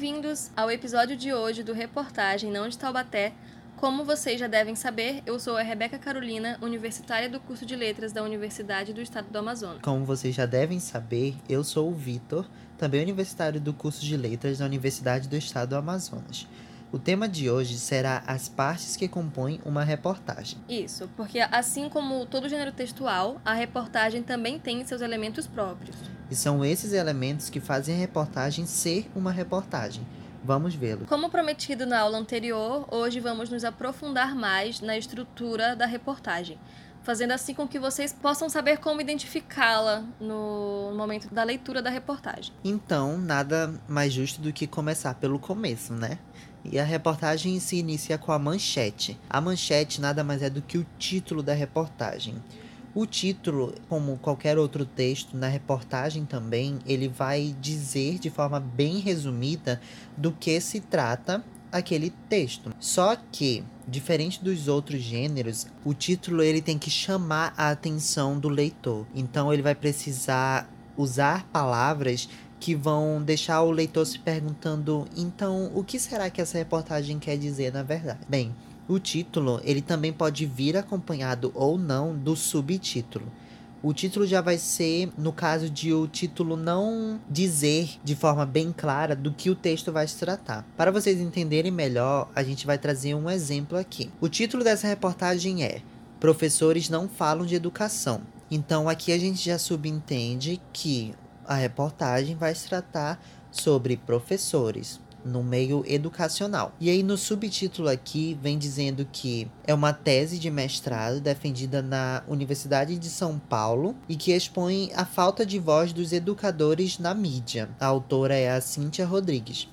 bem-vindos ao episódio de hoje do Reportagem Não de Taubaté. Como vocês já devem saber, eu sou a Rebeca Carolina, universitária do curso de Letras da Universidade do Estado do Amazonas. Como vocês já devem saber, eu sou o Vitor, também universitário do curso de Letras da Universidade do Estado do Amazonas. O tema de hoje será as partes que compõem uma reportagem. Isso, porque assim como todo gênero textual, a reportagem também tem seus elementos próprios. E são esses elementos que fazem a reportagem ser uma reportagem. Vamos vê-lo. Como prometido na aula anterior, hoje vamos nos aprofundar mais na estrutura da reportagem, fazendo assim com que vocês possam saber como identificá-la no momento da leitura da reportagem. Então, nada mais justo do que começar pelo começo, né? E a reportagem se inicia com a manchete. A manchete nada mais é do que o título da reportagem. O título, como qualquer outro texto na reportagem também, ele vai dizer de forma bem resumida do que se trata aquele texto. Só que, diferente dos outros gêneros, o título ele tem que chamar a atenção do leitor. Então ele vai precisar usar palavras que vão deixar o leitor se perguntando: então, o que será que essa reportagem quer dizer na verdade? Bem, o título ele também pode vir acompanhado ou não do subtítulo. O título já vai ser, no caso de o título não dizer de forma bem clara do que o texto vai se tratar. Para vocês entenderem melhor, a gente vai trazer um exemplo aqui. O título dessa reportagem é Professores não falam de educação. Então aqui a gente já subentende que a reportagem vai se tratar sobre professores no meio educacional. E aí no subtítulo aqui vem dizendo que é uma tese de mestrado defendida na Universidade de São Paulo e que expõe a falta de voz dos educadores na mídia. A autora é a Cíntia Rodrigues.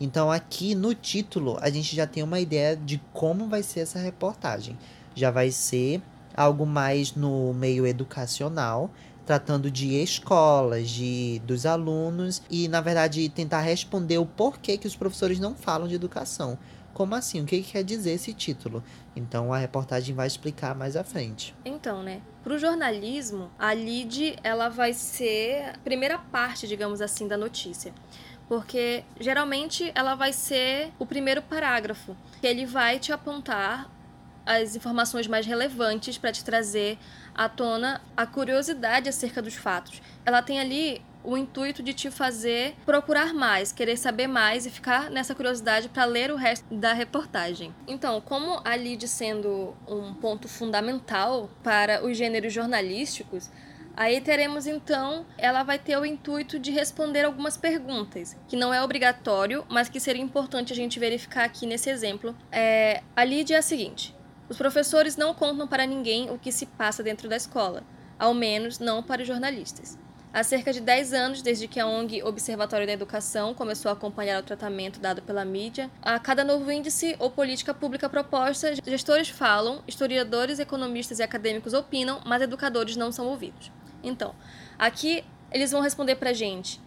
Então aqui no título a gente já tem uma ideia de como vai ser essa reportagem. Já vai ser algo mais no meio educacional, tratando de escolas, de dos alunos e na verdade tentar responder o porquê que os professores não falam de educação. Como assim? O que, que quer dizer esse título? Então a reportagem vai explicar mais à frente. Então, né? Para o jornalismo, a lead ela vai ser a primeira parte, digamos assim, da notícia porque geralmente ela vai ser o primeiro parágrafo, que ele vai te apontar as informações mais relevantes para te trazer à tona a curiosidade acerca dos fatos. Ela tem ali o intuito de te fazer procurar mais, querer saber mais e ficar nessa curiosidade para ler o resto da reportagem. Então, como a lead sendo um ponto fundamental para os gêneros jornalísticos, Aí teremos então, ela vai ter o intuito de responder algumas perguntas, que não é obrigatório, mas que seria importante a gente verificar aqui nesse exemplo. É, a lead é a seguinte: os professores não contam para ninguém o que se passa dentro da escola, ao menos não para os jornalistas. Há cerca de 10 anos, desde que a ONG Observatório da Educação começou a acompanhar o tratamento dado pela mídia, a cada novo índice ou política pública proposta, gestores falam, historiadores, economistas e acadêmicos opinam, mas educadores não são ouvidos. Então, aqui eles vão responder para a gente.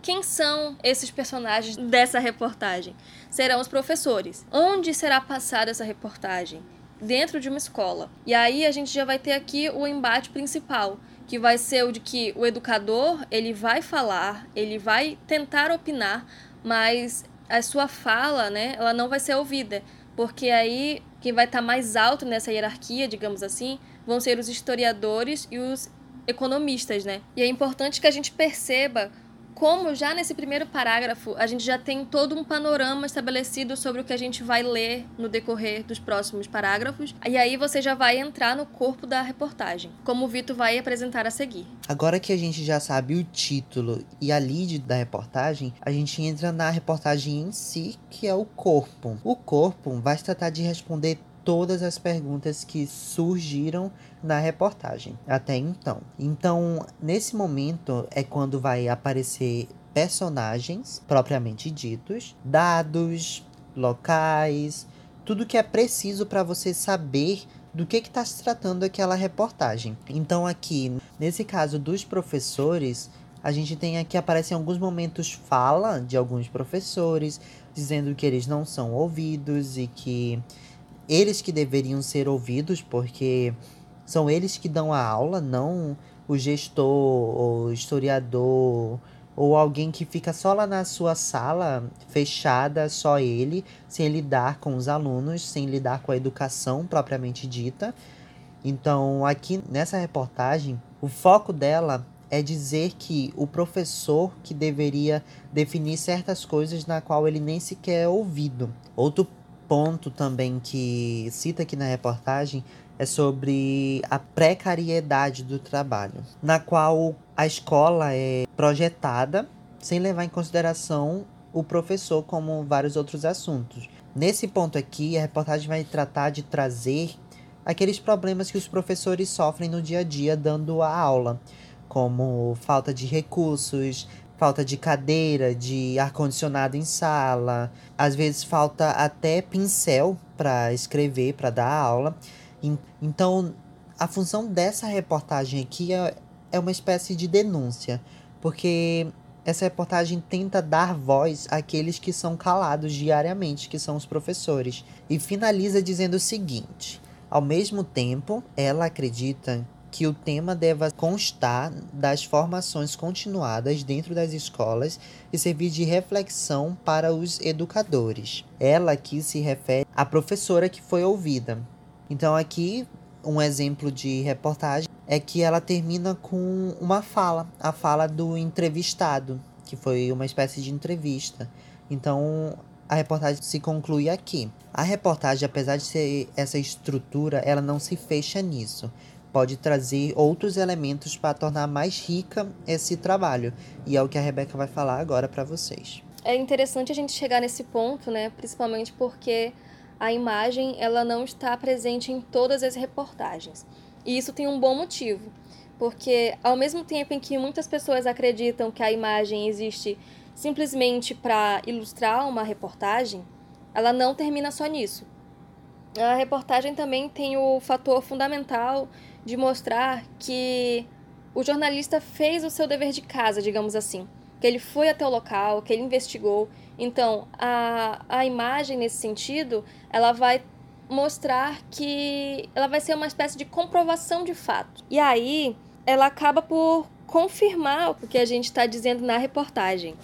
Quem são esses personagens dessa reportagem? Serão os professores. Onde será passada essa reportagem? Dentro de uma escola. E aí a gente já vai ter aqui o embate principal, que vai ser o de que o educador, ele vai falar, ele vai tentar opinar, mas a sua fala, né, ela não vai ser ouvida, porque aí quem vai estar tá mais alto nessa hierarquia, digamos assim, vão ser os historiadores e os economistas, né? E é importante que a gente perceba como já nesse primeiro parágrafo a gente já tem todo um panorama estabelecido sobre o que a gente vai ler no decorrer dos próximos parágrafos, e aí você já vai entrar no corpo da reportagem, como o Vitor vai apresentar a seguir. Agora que a gente já sabe o título e a lead da reportagem, a gente entra na reportagem em si, que é o corpo. O corpo vai se tratar de responder todas as perguntas que surgiram na reportagem até então. Então, nesse momento é quando vai aparecer personagens propriamente ditos, dados, locais, tudo que é preciso para você saber do que está se tratando aquela reportagem. Então, aqui, nesse caso dos professores, a gente tem aqui aparecem alguns momentos fala de alguns professores dizendo que eles não são ouvidos e que eles que deveriam ser ouvidos, porque são eles que dão a aula, não o gestor, o historiador, ou alguém que fica só lá na sua sala, fechada, só ele, sem lidar com os alunos, sem lidar com a educação propriamente dita. Então, aqui nessa reportagem, o foco dela é dizer que o professor que deveria definir certas coisas na qual ele nem sequer é ouvido. Outro ponto também que cita aqui na reportagem é sobre a precariedade do trabalho, na qual a escola é projetada sem levar em consideração o professor, como vários outros assuntos. Nesse ponto aqui, a reportagem vai tratar de trazer aqueles problemas que os professores sofrem no dia a dia dando a aula, como falta de recursos, falta de cadeira, de ar-condicionado em sala, às vezes falta até pincel para escrever, para dar aula. Então, a função dessa reportagem aqui é, é uma espécie de denúncia, porque essa reportagem tenta dar voz àqueles que são calados diariamente, que são os professores, e finaliza dizendo o seguinte: ao mesmo tempo, ela acredita que o tema deva constar das formações continuadas dentro das escolas e servir de reflexão para os educadores. Ela aqui se refere à professora que foi ouvida, então aqui um exemplo de reportagem é que ela termina com uma fala, a fala do entrevistado, que foi uma espécie de entrevista. Então a reportagem se conclui aqui. A reportagem, apesar de ser essa estrutura, ela não se fecha nisso. Pode trazer outros elementos para tornar mais rica esse trabalho. E é o que a Rebeca vai falar agora para vocês. É interessante a gente chegar nesse ponto, né? Principalmente porque a imagem ela não está presente em todas as reportagens. E isso tem um bom motivo, porque ao mesmo tempo em que muitas pessoas acreditam que a imagem existe simplesmente para ilustrar uma reportagem, ela não termina só nisso. A reportagem também tem o fator fundamental de mostrar que o jornalista fez o seu dever de casa, digamos assim, que ele foi até o local, que ele investigou então, a, a imagem nesse sentido, ela vai mostrar que ela vai ser uma espécie de comprovação de fato. E aí, ela acaba por confirmar o que a gente está dizendo na reportagem.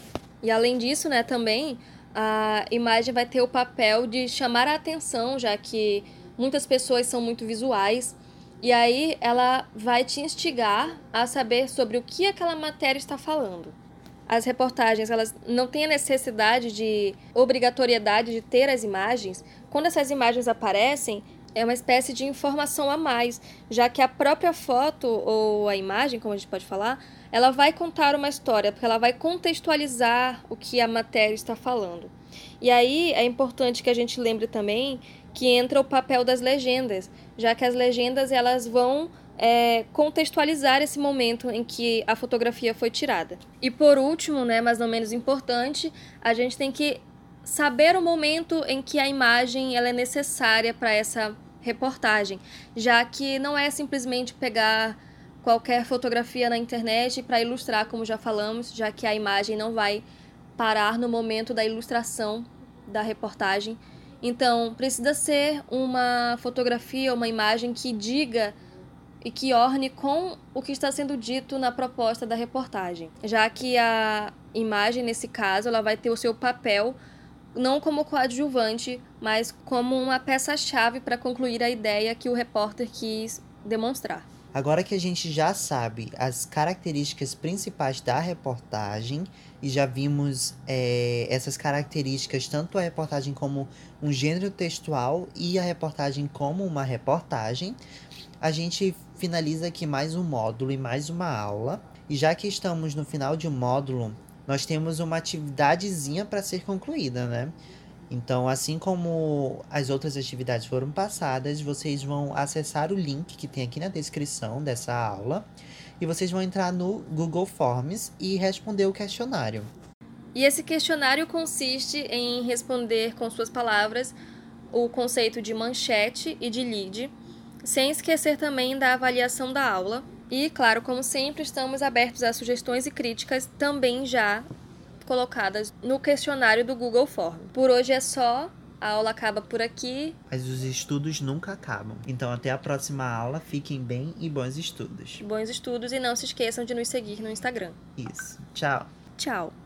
E além disso, né, também a imagem vai ter o papel de chamar a atenção, já que muitas pessoas são muito visuais. E aí ela vai te instigar a saber sobre o que aquela matéria está falando as reportagens elas não têm a necessidade de obrigatoriedade de ter as imagens, quando essas imagens aparecem, é uma espécie de informação a mais, já que a própria foto ou a imagem, como a gente pode falar, ela vai contar uma história, porque ela vai contextualizar o que a matéria está falando. E aí é importante que a gente lembre também que entra o papel das legendas, já que as legendas elas vão é, contextualizar esse momento em que a fotografia foi tirada. E por último, né, mas não menos importante, a gente tem que saber o momento em que a imagem ela é necessária para essa reportagem, já que não é simplesmente pegar qualquer fotografia na internet para ilustrar, como já falamos, já que a imagem não vai parar no momento da ilustração da reportagem. Então, precisa ser uma fotografia, uma imagem que diga e que orne com o que está sendo dito na proposta da reportagem, já que a imagem, nesse caso, ela vai ter o seu papel não como coadjuvante, mas como uma peça-chave para concluir a ideia que o repórter quis demonstrar. Agora que a gente já sabe as características principais da reportagem e já vimos é, essas características, tanto a reportagem como um gênero textual e a reportagem como uma reportagem, a gente finaliza aqui mais um módulo e mais uma aula. E já que estamos no final de um módulo, nós temos uma atividadezinha para ser concluída, né? Então, assim como as outras atividades foram passadas, vocês vão acessar o link que tem aqui na descrição dessa aula e vocês vão entrar no Google Forms e responder o questionário. E esse questionário consiste em responder com suas palavras o conceito de manchete e de lead sem esquecer também da avaliação da aula. E, claro, como sempre, estamos abertos a sugestões e críticas também já colocadas no questionário do Google Form. Por hoje é só. A aula acaba por aqui. Mas os estudos nunca acabam. Então, até a próxima aula. Fiquem bem e bons estudos. Bons estudos e não se esqueçam de nos seguir no Instagram. Isso. Tchau. Tchau!